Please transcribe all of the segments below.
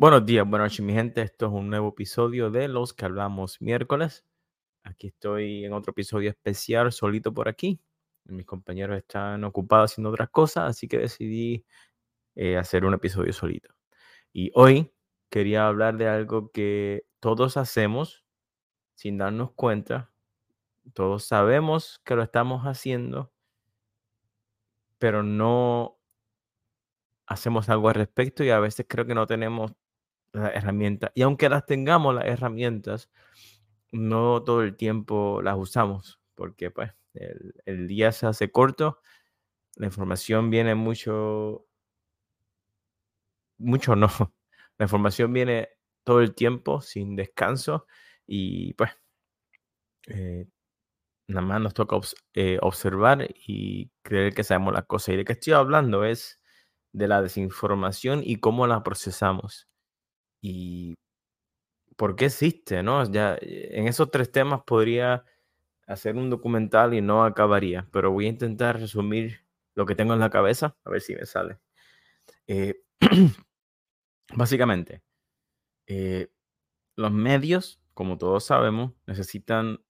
Buenos días, buenas noches, mi gente. Esto es un nuevo episodio de Los que hablamos miércoles. Aquí estoy en otro episodio especial, solito por aquí. Mis compañeros están ocupados haciendo otras cosas, así que decidí eh, hacer un episodio solito. Y hoy quería hablar de algo que todos hacemos sin darnos cuenta. Todos sabemos que lo estamos haciendo, pero no hacemos algo al respecto y a veces creo que no tenemos las herramientas. Y aunque las tengamos, las herramientas, no todo el tiempo las usamos, porque pues el, día se hace corto, la información viene mucho, mucho no, la información viene todo el tiempo sin descanso y pues eh, nada más nos toca eh, observar y creer que sabemos las cosas. Y de qué estoy hablando es de la desinformación y cómo la procesamos. Y por qué existe, ¿no? Ya eh, en esos tres temas podría hacer un documental y no acabaría, pero voy a intentar resumir lo que tengo en la cabeza, a ver si me sale. Eh, básicamente, eh, los medios, como todos sabemos, necesitan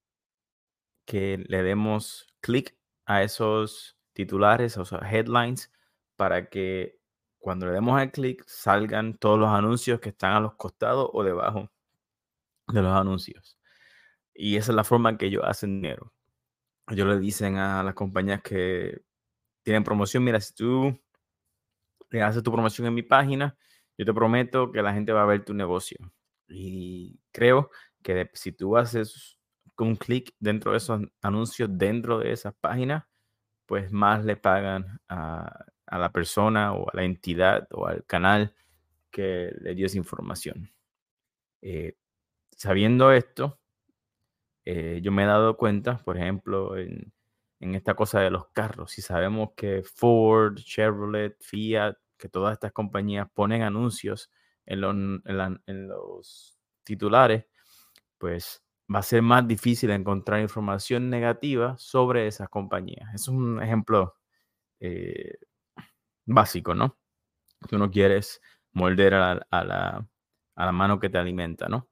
que le demos clic a esos titulares, o sea, headlines, para que cuando le demos al clic salgan todos los anuncios que están a los costados o debajo de los anuncios. Y esa es la forma que ellos hacen dinero. Ellos le dicen a las compañías que tienen promoción, mira, si tú le haces tu promoción en mi página, yo te prometo que la gente va a ver tu negocio. Y creo que si tú haces un clic dentro de esos anuncios, dentro de esas páginas, pues más le pagan a, a la persona o a la entidad o al canal que le dio esa información. Eh, sabiendo esto, eh, yo me he dado cuenta, por ejemplo, en, esta cosa de los carros, si sabemos que Ford, Chevrolet, Fiat, que todas estas compañías ponen anuncios en los, titulares, pues va a ser más difícil encontrar información negativa sobre esas compañías. Es un ejemplo eh, básico, ¿no? Tú no quieres morder a la, mano que te alimenta, ¿no?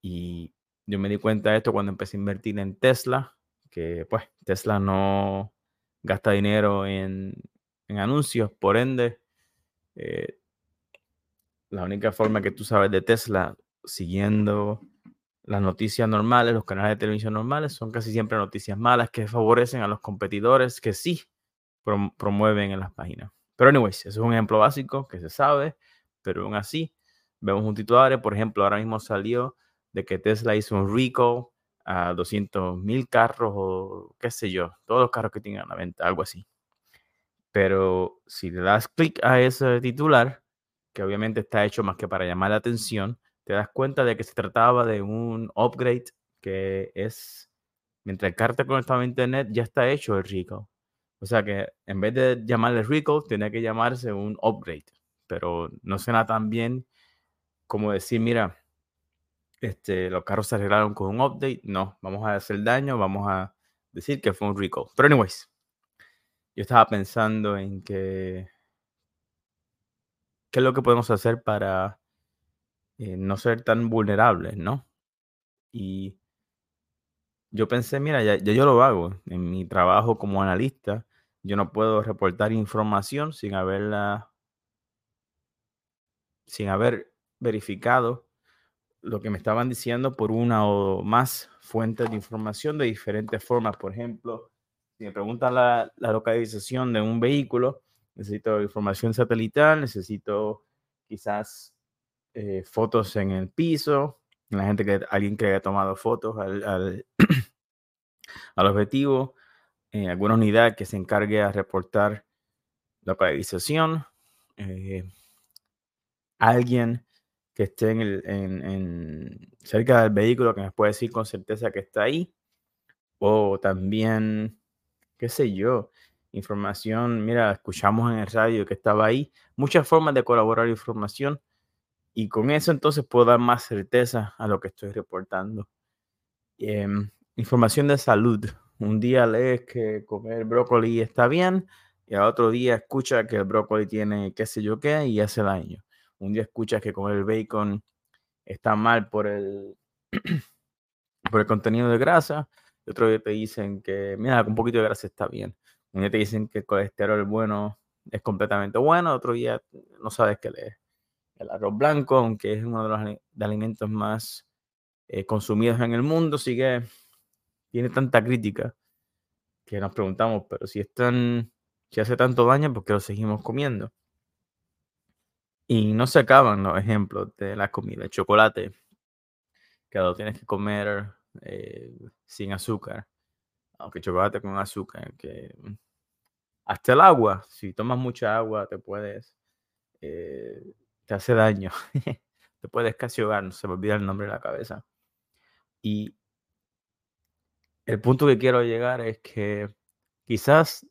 Y yo me di cuenta de esto cuando empecé a invertir en Tesla, que pues Tesla no gasta dinero en, anuncios, por ende, eh, la única forma que tú sabes de Tesla siguiendo las noticias normales, los canales de televisión normales, son casi siempre noticias malas que favorecen a los competidores que sí promueven en las páginas. Pero anyways, eso es un ejemplo básico que se sabe, pero aún así vemos un titular, por ejemplo, ahora mismo salió de que Tesla hizo un recall a 200 mil carros o qué sé yo, todos los carros que tienen a la venta, algo así. Pero si le das clic a ese titular, que obviamente está hecho más que para llamar la atención, te das cuenta de que se trataba de un upgrade que es, mientras el está conectado a internet, ya está hecho el recall. O sea que en vez de llamarle recall, tiene que llamarse un upgrade. Pero no suena tan bien como decir, mira, este, los carros se arreglaron con un update. No, vamos a hacer daño, vamos a decir que fue un recall. Pero anyways, yo estaba pensando en que qué es lo que podemos hacer para eh, no ser tan vulnerables, ¿no? Y yo pensé, mira, ya, yo lo hago en mi trabajo como analista yo no puedo reportar información sin haberla, sin haber verificado lo que me estaban diciendo por una o más fuentes de información de diferentes formas. Por ejemplo, si me preguntan la, localización de un vehículo, necesito información satelital, necesito quizás eh, fotos en el piso, la gente que alguien que haya tomado fotos al, al, al objetivo, en alguna unidad que se encargue a reportar localización, eh, alguien que esté en en, cerca del vehículo que me puede decir con certeza que está ahí, o también, qué sé yo, información, mira, escuchamos en el radio que estaba ahí, muchas formas de colaborar información y con eso entonces puedo dar más certeza a lo que estoy reportando. Em, información de salud, un día lees que comer brócoli está bien y al otro día escucha que el brócoli tiene qué sé yo qué y hace daño. un día escuchas que comer el bacon está mal por el, por el contenido de grasa, y otro día te dicen que, mira, un poquito de grasa está bien. Un día te dicen que el colesterol bueno es completamente bueno, otro día no sabes qué leer. El arroz blanco, aunque es uno de los alimentos más eh, consumidos en el mundo, sigue, tiene tanta crítica que nos preguntamos, pero si es si hace tanto daño, ¿por qué lo seguimos comiendo? Y no se acaban los ejemplos de la comida. El chocolate, que lo tienes que comer eh, sin azúcar. Aunque chocolate con azúcar, que hasta el agua, si tomas mucha agua, te puedes, eh, te hace daño. te puedes casi ahogar, no se me olvida el nombre de la cabeza. Y el punto que quiero llegar es que quizás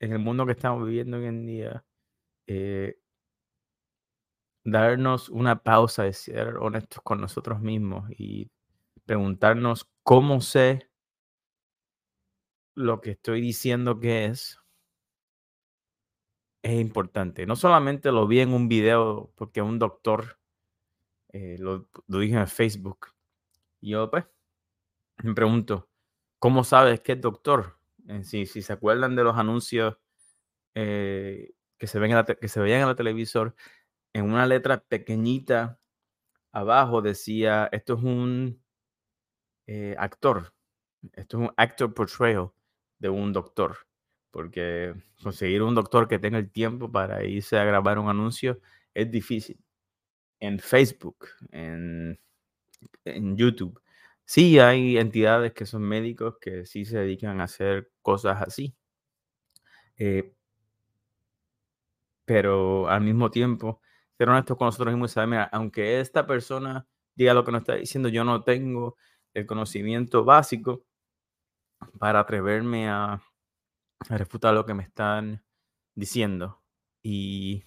en el mundo que estamos viviendo hoy en día, eh, darnos una pausa de ser honestos con nosotros mismos y preguntarnos cómo sé lo que estoy diciendo que es, es importante. No solamente lo vi en un video porque un doctor eh, lo, lo dije en Facebook. Yo, pues, me pregunto, ¿cómo sabes que es doctor? Eh, si, se acuerdan de los anuncios eh, que, se ven que se veían en la televisor, en una letra pequeñita abajo decía, esto es un actor, esto es un actor portrayal de un doctor, porque conseguir un doctor que tenga el tiempo para irse a grabar un anuncio es difícil. En Facebook, en, en YouTube, sí hay entidades que son médicos que sí se dedican a hacer cosas así. Eh, pero al mismo tiempo, ser honestos con nosotros mismos y saber, mira, aunque esta persona diga lo que nos está diciendo, yo no tengo el conocimiento básico para atreverme a, refutar lo que me están diciendo y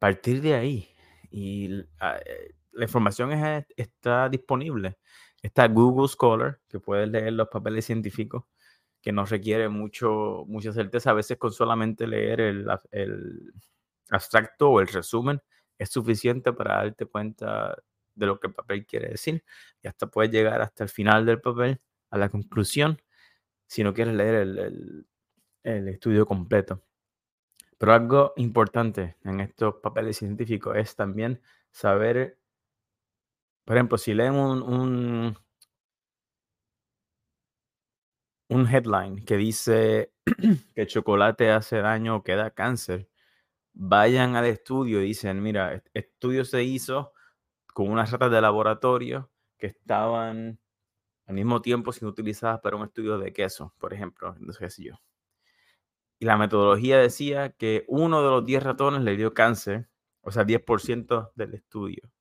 partir de ahí. Y ah, eh, la información está disponible. Está Google Scholar, que puedes leer los papeles científicos, que no requiere mucho, mucha certeza. A veces con solamente leer el, el abstracto o el resumen es suficiente para darte cuenta de lo que el papel quiere decir. Y hasta puedes llegar hasta el final del papel a la conclusión si no quieres leer el, estudio completo. Pero algo importante en estos papeles científicos es también saber, por ejemplo, si leen un, un, headline que dice que chocolate hace daño o que da cáncer, vayan al estudio y dicen, mira, estudio se hizo con unas ratas de laboratorio que estaban al mismo tiempo siendo utilizadas para un estudio de queso, por ejemplo, no sé si yo. Y la metodología decía que uno de los 10 ratones le dio cáncer, o sea, 10% del estudio.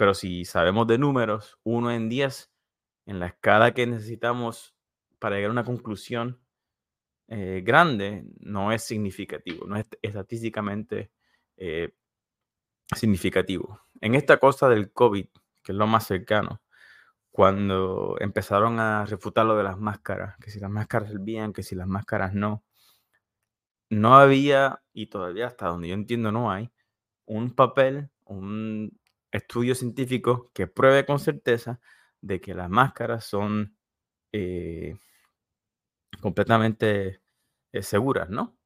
Pero si sabemos de números, uno en 10, en la escala que necesitamos para llegar a una conclusión eh, grande, no es significativo, no es estadísticamente eh, significativo. En esta cosa del COVID, que es lo más cercano, cuando empezaron a refutar lo de las máscaras, que si las máscaras servían, que si las máscaras no, no había, y todavía hasta donde yo entiendo no hay, un papel, un estudio científico que pruebe con certeza de que las máscaras son eh, completamente eh, seguras, ¿no?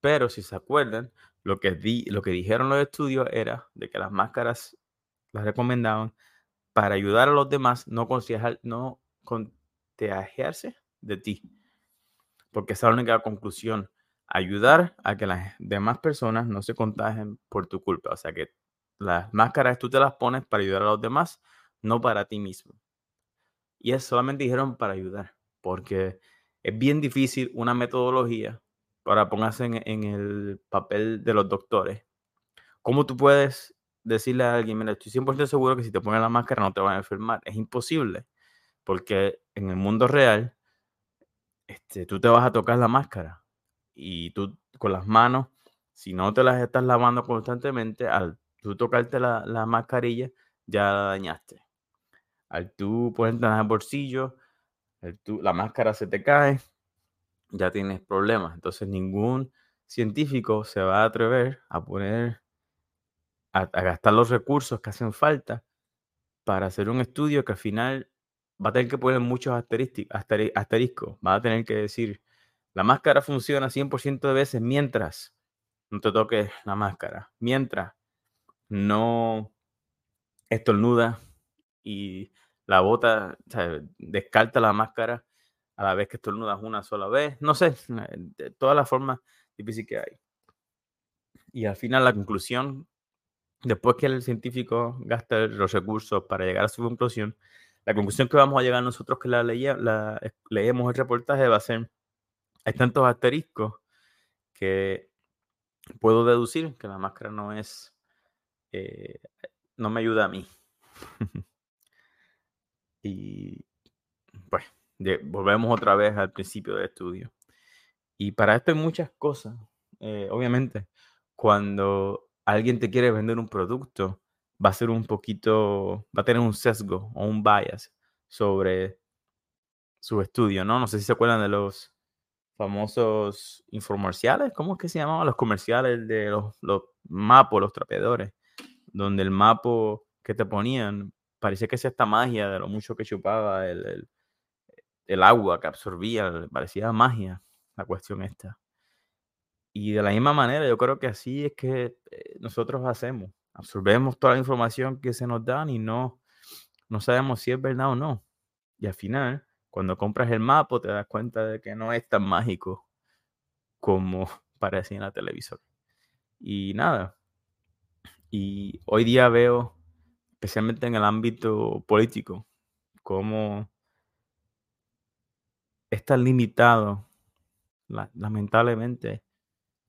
Pero si se acuerdan, lo que, di, lo que dijeron los estudios era de que las máscaras las recomendaban para ayudar a los demás, no, no contagiarse de ti. Porque esa es la única conclusión. Ayudar a que las demás personas no se contagien por tu culpa. O sea que las máscaras tú te las pones para ayudar a los demás, no para ti mismo. Y es solamente dijeron para ayudar. Porque es bien difícil una metodología para ponerse en, el papel de los doctores. ¿Cómo tú puedes decirle a alguien, mira, estoy 100% seguro que si te pones la máscara no te van a enfermar. Es imposible, porque en el mundo real, este, tú te vas a tocar la máscara y tú con las manos, si no te las estás lavando constantemente, al tú tocarte la, la mascarilla, ya la dañaste. Al tú ponerte en el bolsillo, la máscara se te cae, ya tienes problemas. Entonces ningún científico se va a atrever a poner, a, gastar los recursos que hacen falta para hacer un estudio que al final va a tener que poner muchos asteriscos. Va a tener que decir, la máscara funciona 100% de veces mientras no te toques la máscara, mientras no estornuda y la bota, descarta la máscara a la vez que estornudas una sola vez. No sé, de todas las formas difíciles que hay. Y al final la conclusión, después que el científico gasta los recursos para llegar a su conclusión, la conclusión que vamos a llegar nosotros que la, la leemos el reportaje va a ser, hay tantos asteriscos que puedo deducir que la máscara no es, eh, no me ayuda a mí. y pues volvemos otra vez al principio del estudio. Y para esto hay muchas cosas. Eh, obviamente, cuando alguien te quiere vender un producto, va a ser un poquito, va a tener un sesgo o un bias sobre su estudio, ¿no? No sé si se acuerdan de los famosos infomerciales, ¿cómo es que se llamaban? Los comerciales de los, los mapos, los trapeadores, donde el mapo que te ponían parecía que es esta magia de lo mucho que chupaba el, el, agua que absorbía, parecía magia la cuestión esta. Y de la misma manera, yo creo que así es que eh, nosotros hacemos. Absorbemos toda la información que se nos dan y no, no sabemos si es verdad o no. Y al final, cuando compras el mapa, te das cuenta de que no es tan mágico como parecía en la televisor. Y nada. Y hoy día veo, especialmente en el ámbito político, cómo está limitado, lamentablemente,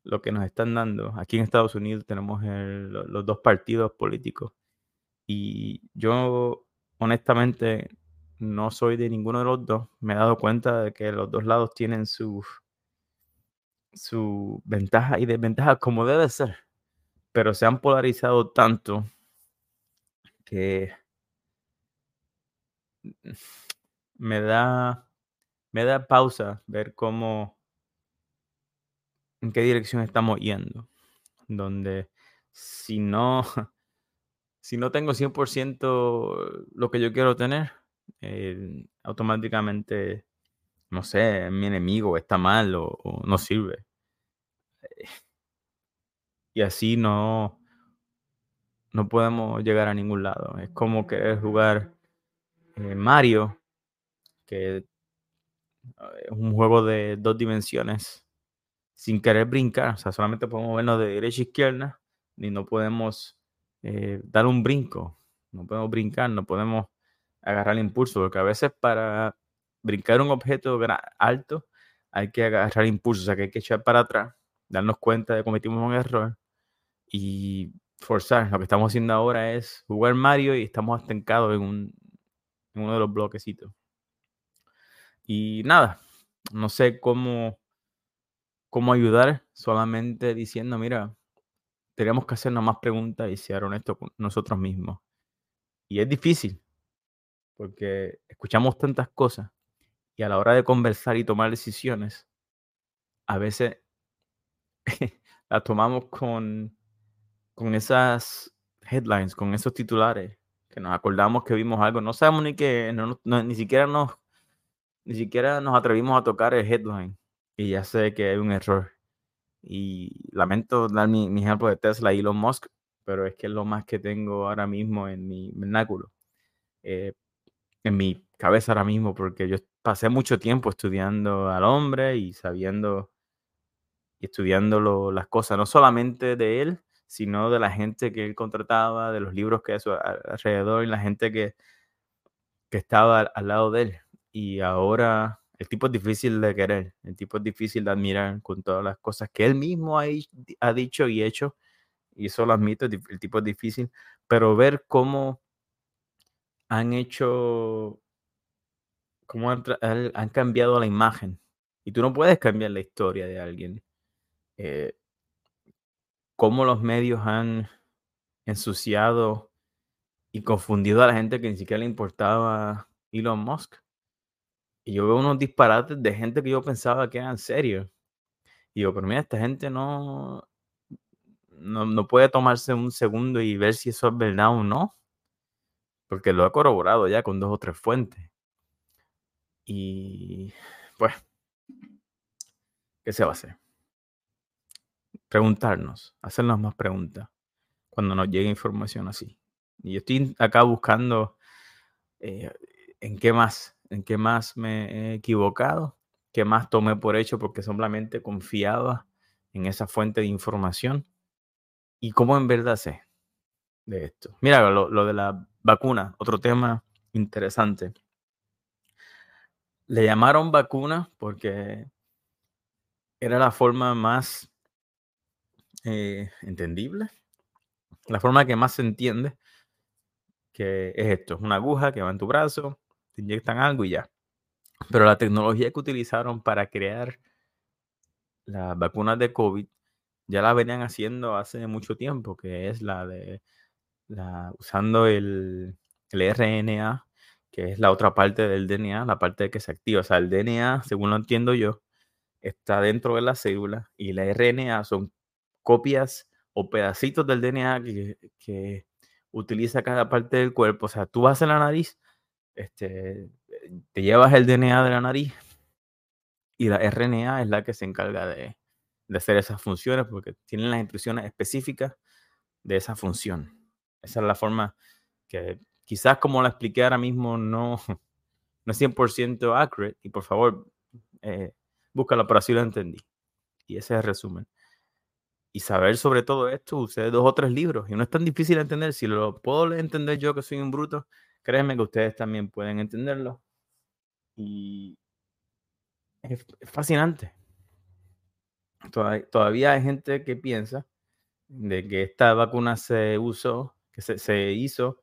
lo que nos están dando. Aquí en Estados Unidos tenemos los dos partidos políticos. Y yo, honestamente, no soy de ninguno de los dos. Me he dado cuenta de que los dos lados tienen sus su ventaja y desventaja como debe ser. Pero se han polarizado tanto que me da, me da pausa ver cómo, en qué dirección estamos yendo. Donde si no, si no tengo 100% lo que yo quiero tener, eh, automáticamente, no sé, mi enemigo está mal o, no sirve. Y así no, no podemos llegar a ningún lado. Es como querer jugar eh, Mario, que es un juego de dos dimensiones, sin querer brincar. O sea, solamente podemos vernos de derecha a izquierda, ni no podemos eh, dar un brinco. No podemos brincar, no podemos agarrar el impulso, porque a veces para brincar un objeto alto hay que agarrar impulso, o sea que hay que echar para atrás, darnos cuenta de que cometimos un error y forzar. Lo que estamos haciendo ahora es jugar Mario y estamos estancados en, un, en uno de los bloquecitos. Y nada, no sé cómo, cómo ayudar, solamente diciendo, mira, tenemos que hacernos más preguntas y ser honestos con nosotros mismos. Y es difícil, porque escuchamos tantas cosas y a la hora de conversar y tomar decisiones, a veces las tomamos con, con esas headlines, con esos titulares, que nos acordamos que vimos algo, no sabemos ni que, ni siquiera nos, ni siquiera nos atrevimos a tocar el headline y ya sé que hay un error. Y lamento dar mi, mi ejemplo de Tesla y Elon Musk, pero es que es lo más que tengo ahora mismo en mi vernáculo. Eh, en mi cabeza ahora mismo, porque yo pasé mucho tiempo estudiando al hombre y sabiendo y estudiando las cosas, no solamente de él, sino de la gente que él contrataba, de los libros que eso alrededor y la gente que, que estaba al, lado de él. Y ahora el tipo es difícil de querer, el tipo es difícil de admirar con todas las cosas que él mismo ha, ha dicho y hecho, y eso lo admito, el tipo es difícil, pero ver cómo han hecho, cómo han, cambiado la imagen. Y tú no puedes cambiar la historia de alguien. Eh, cómo los medios han ensuciado y confundido a la gente que ni siquiera le importaba Elon Musk. Y yo veo unos disparates de gente que yo pensaba que eran serios. digo, pero mira, esta gente no, no, no puede tomarse un segundo y ver si eso es verdad o no, porque lo ha corroborado ya con dos o tres fuentes. Y pues, ¿qué se va a hacer? Preguntarnos, hacernos más preguntas cuando nos llegue información así. Y yo estoy acá buscando eh, en qué más, en qué más me he equivocado, qué más tomé por hecho porque simplemente confiaba en esa fuente de información y cómo en verdad sé de esto. Mira, lo, lo de la vacuna, otro tema interesante. Le llamaron vacuna porque era la forma más eh, entendible, la forma que más se entiende que es esto, es una aguja que va en tu brazo, te inyectan algo y ya. Pero la tecnología que utilizaron para crear las vacunas de COVID ya la venían haciendo hace mucho tiempo, que es la de usando el, el RNA, que es la otra parte del DNA, la parte que se activa. O sea, el DNA, según lo entiendo yo, está dentro de la célula y la RNA son copias o pedacitos del DNA que, utiliza cada parte del cuerpo. O sea, tú vas a la nariz, este, te llevas el DNA de la nariz y la RNA es la que se encarga de, hacer esas funciones porque tienen las instrucciones específicas de esa función. Esa es la forma que quizás como la expliqué ahora mismo no, no es 100% accurate y por favor eh, búscalo, pero así lo entendí. Y ese es el resumen y saber sobre todo esto, usé dos o tres libros y no es tan difícil de entender. Si lo puedo entender yo que soy un bruto, créanme que ustedes también pueden entenderlo. Y es, fascinante. Todavía, hay gente que piensa de que esta vacuna se usó, que se, hizo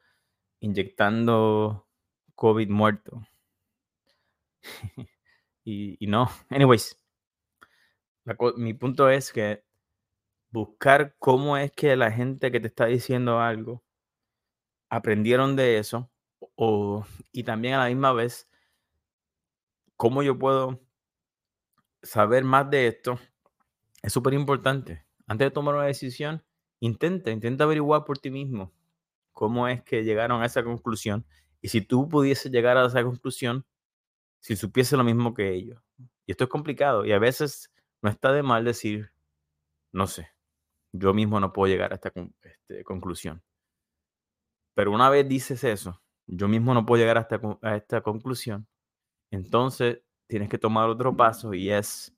inyectando COVID muerto. y, y, no, anyways, mi punto es que buscar cómo es que la gente que te está diciendo algo aprendieron de eso o, y también a la misma vez cómo yo puedo saber más de esto es súper importante. Antes de tomar una decisión, intenta, intenta averiguar por ti mismo cómo es que llegaron a esa conclusión y si tú pudieses llegar a esa conclusión, si supiese lo mismo que ellos. Y esto es complicado y a veces no está de mal decir, no sé, yo mismo no puedo llegar a esta este, conclusión. Pero una vez dices eso, yo mismo no puedo llegar a esta, conclusión, entonces tienes que tomar otro paso y es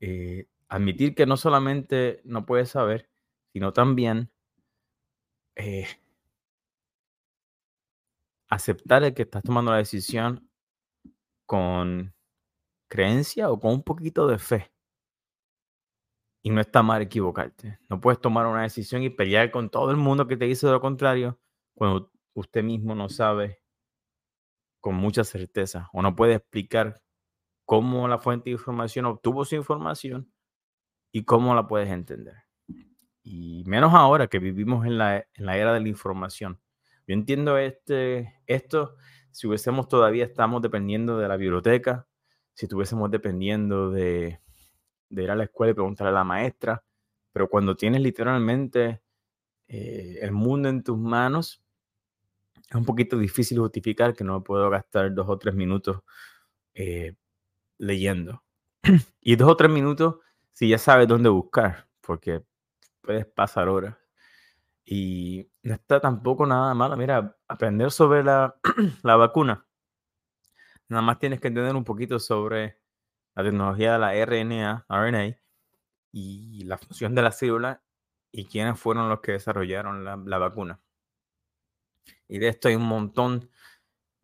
eh, admitir que no solamente no puedes saber, sino también eh, aceptar el que estás tomando la decisión con creencia o con un poquito de fe. Y no está mal equivocarte. No puedes tomar una decisión y pelear con todo el mundo que te dice lo contrario cuando usted mismo no sabe con mucha certeza o no puede explicar cómo la fuente de información obtuvo su información y cómo la puedes entender. Y menos ahora que vivimos en la, en la era de la información. Yo entiendo este, esto si hubiésemos todavía estamos dependiendo de la biblioteca, si estuviésemos dependiendo de, de ir a la escuela y preguntarle a la maestra, pero cuando tienes literalmente eh, el mundo en tus manos, es un poquito difícil justificar que no puedo gastar dos o tres minutos eh, leyendo. y dos o tres minutos si ya sabes dónde buscar, porque puedes pasar horas. Y no está tampoco nada malo. Mira, aprender sobre la, la vacuna. Nada más tienes que entender un poquito sobre la tecnología de la RNA, RNA y la función de la célula y quiénes fueron los que desarrollaron la, vacuna. Y de esto hay un montón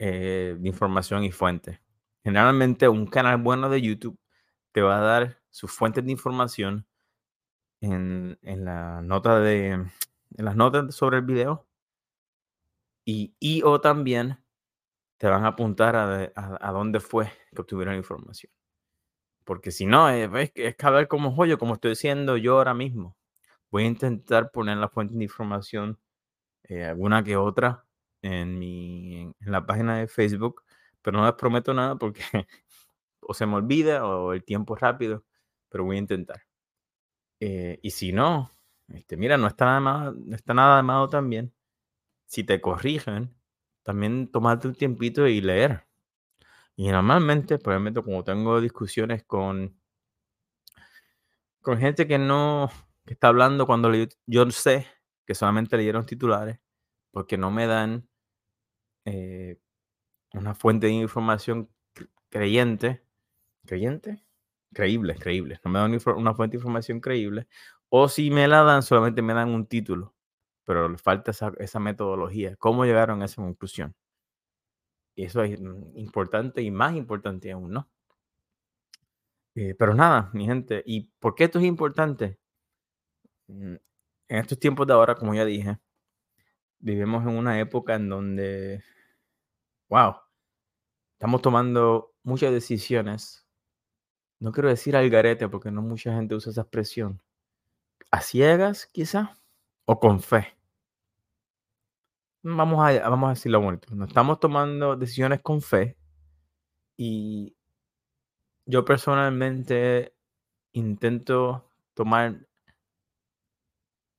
eh, de información y fuentes. Generalmente un canal bueno de YouTube te va a dar sus fuentes de información en, la nota de en las notas sobre el video y, y o también te van a apuntar a, a dónde fue que obtuvieron la información. Porque si no, es, es caber como joyo, como estoy diciendo yo ahora mismo. Voy a intentar poner la fuente de información, eh, alguna que otra, en, mi, en, la página de Facebook, pero no les prometo nada porque o se me olvida o el tiempo es rápido. pero voy a intentar. Eh, y si no, este, mira, no está, nada no está nada malo también. Si te corrigen, también tomarte un tiempito y leer. Y normalmente, por ejemplo, como tengo discusiones con, con gente que no que está hablando cuando yo sé que solamente leyeron titulares, porque no me dan eh, una fuente de información creyente, creyente, creíble, creíble, no me dan una fuente de información creíble, o si me la dan, solamente me dan un título, pero le falta esa, esa metodología, cómo llegaron a esa conclusión. Eso es mm, importante y más importante aún, ¿no? Eh, pero nada, mi gente, ¿y por qué esto es importante? Mm, en estos tiempos de ahora, como ya dije, vivimos en una época en donde, wow, estamos tomando muchas decisiones. No quiero decir al garete porque no mucha gente usa esa expresión. A ciegas, quizá, o con fe. Vamos a, vamos a decirlo bonito. No estamos tomando decisiones con fe y yo personalmente intento tomar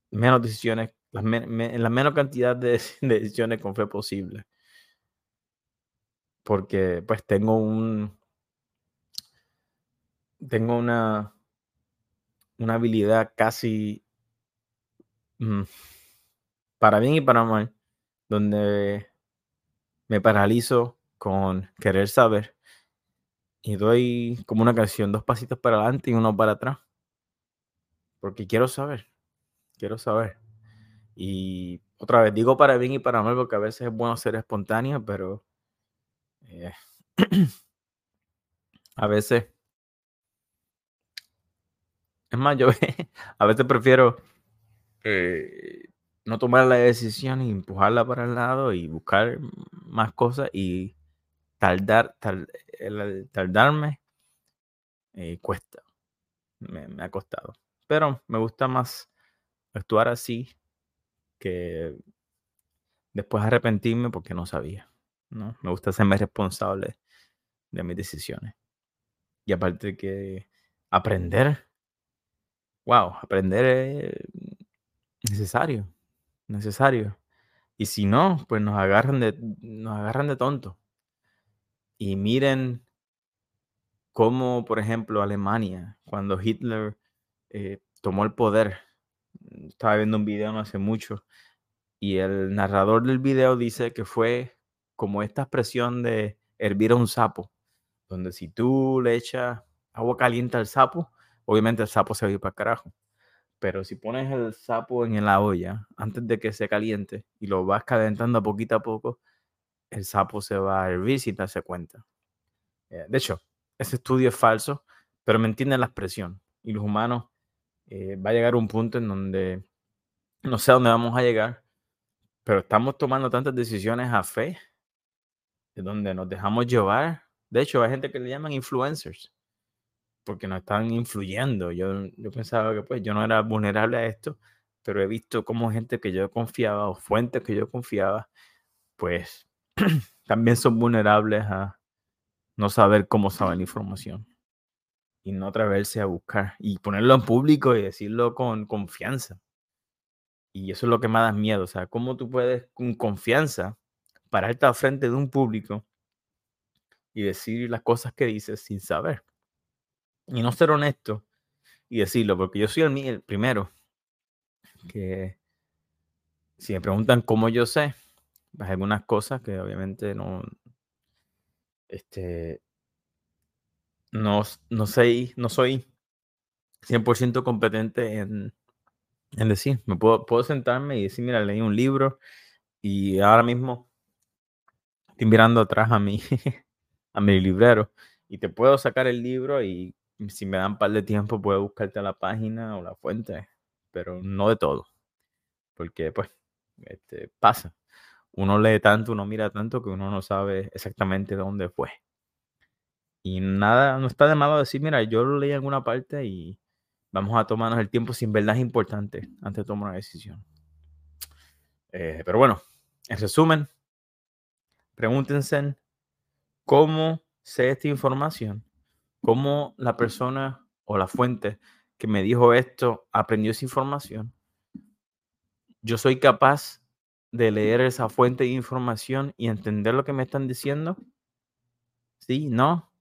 menos decisiones, en la menos cantidad de, decisiones con fe posible. Porque pues tengo un, tengo una, una habilidad casi mm, para bien y para mal, donde me paralizo con querer saber y doy como una canción, dos pasitos para adelante y uno para atrás, porque quiero saber quiero saber. Y otra vez, digo para bien y para mal, porque a veces es bueno ser espontánea, pero eh, a veces, es más, yo a veces prefiero eh, no tomar la decisión y empujarla para el lado y buscar más cosas y tardar, tardarme eh, cuesta, me ha costado. Pero me gusta más actuar así que después arrepentirme porque no sabía. ¿no? Me gusta serme responsable de mis decisiones. Y aparte que aprender, wow, aprender es necesario, necesario. Y si no, pues nos agarran de, nos agarran de tonto. Y miren cómo, por ejemplo, Alemania, cuando Hitler eh, tomó el poder, estaba viendo un video no hace mucho y el narrador del video dice que fue como esta expresión de hervir a un sapo, donde si tú le echas agua caliente al sapo, obviamente el sapo se va a ir para carajo. Pero si pones el sapo en la olla antes de que se caliente y lo vas calentando poquito a poco, el sapo se va a hervir sin darse cuenta. Eh, de hecho, ese estudio es falso, pero me entienden la expresión. Y los humanos eh, va a llegar un punto en donde no sé a dónde vamos a llegar, pero estamos tomando tantas decisiones a fe, de donde nos dejamos llevar. De hecho, hay gente que le llaman influencers, porque nos están influyendo. Yo, yo pensaba que pues yo no era vulnerable a esto, pero he visto como gente que yo confiaba o fuentes que yo confiaba, pues también son vulnerables a no saber cómo saben la información y no atreverse a buscar y ponerlo en público y decirlo con confianza. Y eso es lo que más da miedo, o sea, cómo tú puedes con confianza pararte al frente de un público y decir las cosas que dices sin saber. Y no ser honesto y decirlo, porque yo soy el, el primero que si me preguntan cómo yo sé, pues algunas cosas que obviamente no, este, no, no, soy, no soy 100% competente en, en, decir. Me puedo, puedo sentarme y decir, mira, leí un libro y ahora mismo estoy mirando atrás a mi, a mi librero y te puedo sacar el libro y si me dan un par de tiempo puedo buscarte la página o la fuente, pero no de todo, porque pues este, pasa. Uno lee tanto, uno mira tanto que uno no sabe exactamente dónde fue. Y nada, no está de malo decir, mira, yo lo leí en alguna parte y vamos a tomarnos el tiempo si en verdad importante antes de tomar una decisión. Eh, pero bueno, en resumen, pregúntense cómo sé esta información, cómo la persona o la fuente que me dijo esto aprendió esa información, yo soy capaz de leer esa fuente de información y entender lo que me están diciendo. Sí, no.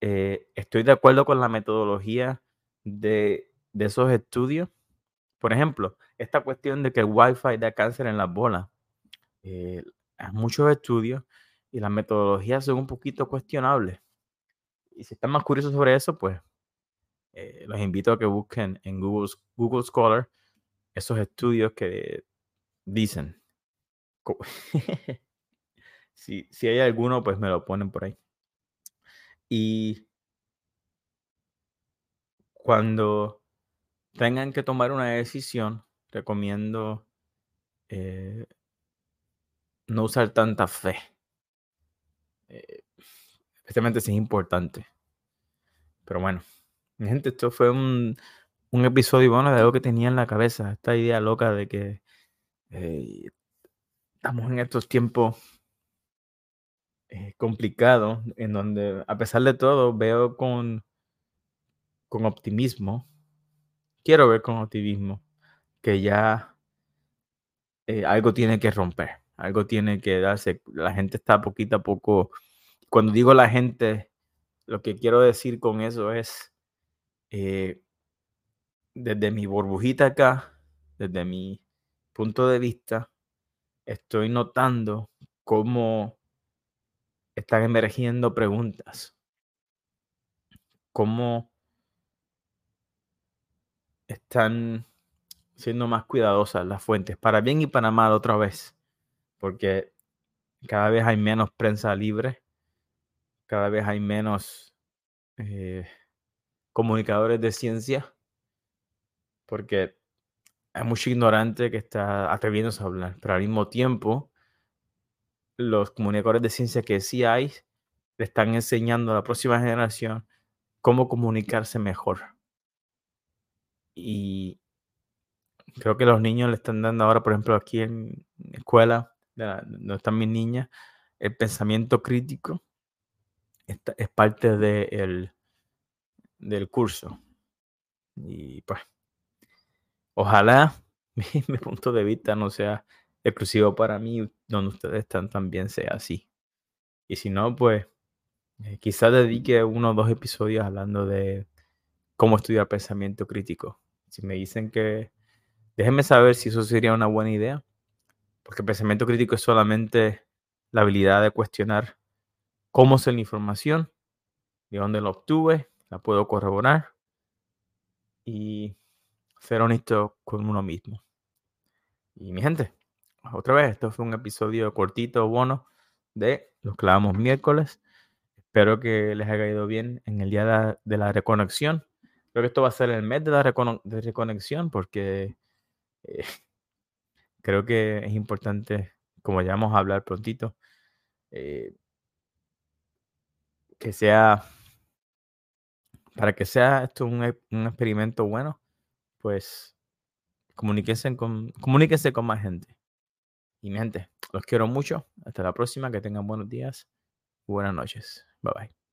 Eh, estoy de acuerdo con la metodología de, de esos estudios. Por ejemplo, esta cuestión de que el Wi-Fi da cáncer en las bolas. Eh, hay muchos estudios y las metodologías son un poquito cuestionables. Y si están más curiosos sobre eso, pues eh, los invito a que busquen en Google, Google Scholar esos estudios que dicen. si, si hay alguno, pues me lo ponen por ahí. Y cuando tengan que tomar una decisión, recomiendo eh, no usar tanta fe. Eh, especialmente si es importante. Pero bueno, gente, esto fue un, un episodio bueno de algo que tenía en la cabeza. Esta idea loca de que eh, estamos en estos tiempos eh, complicados, en donde a pesar de todo veo con, con optimismo, quiero ver con optimismo que ya eh, algo tiene que romper, algo tiene que darse. La gente está poquito a poco, cuando digo la gente, lo que quiero decir con eso es, desde mi burbujita acá, desde mi punto de vista, estoy notando cómo están emergiendo preguntas, cómo están siendo más cuidadosas las fuentes, para bien y para mal otra vez, porque cada vez hay menos prensa libre, cada vez hay menos eh, comunicadores de ciencia, porque hay mucho ignorante que está atreviéndose a hablar, pero al mismo tiempo, los comunicadores de ciencia que sí hay, le están enseñando a la próxima generación cómo comunicarse mejor. Y creo que los niños le están dando ahora, por ejemplo, aquí en escuela, donde están mis niñas, el pensamiento crítico es parte de del curso. Y pues Ojalá mi, punto de vista no sea exclusivo para mí, donde ustedes están también sea así. Y si no, pues eh, quizás dedique uno o dos episodios hablando de cómo estudiar pensamiento crítico. Si me dicen que, déjenme saber si eso sería una buena idea, porque pensamiento crítico es solamente la habilidad de cuestionar cómo es la información, de dónde la obtuve, la puedo corroborar y ser honesto con uno mismo. Y mi gente, otra vez, esto fue un episodio cortito, bueno, de Los Clavamos Miércoles. Espero que les haya ido bien en el día de la, reconexión. Creo que esto va a ser el mes de la reconexión porque eh, creo que es importante, como ya vamos a hablar prontito, eh, que sea, para que sea esto un, un experimento bueno, pues comuníquense con, comuníquense con más gente. Y mi gente, los quiero mucho. Hasta la próxima. Que tengan buenos días. Buenas noches. Bye bye.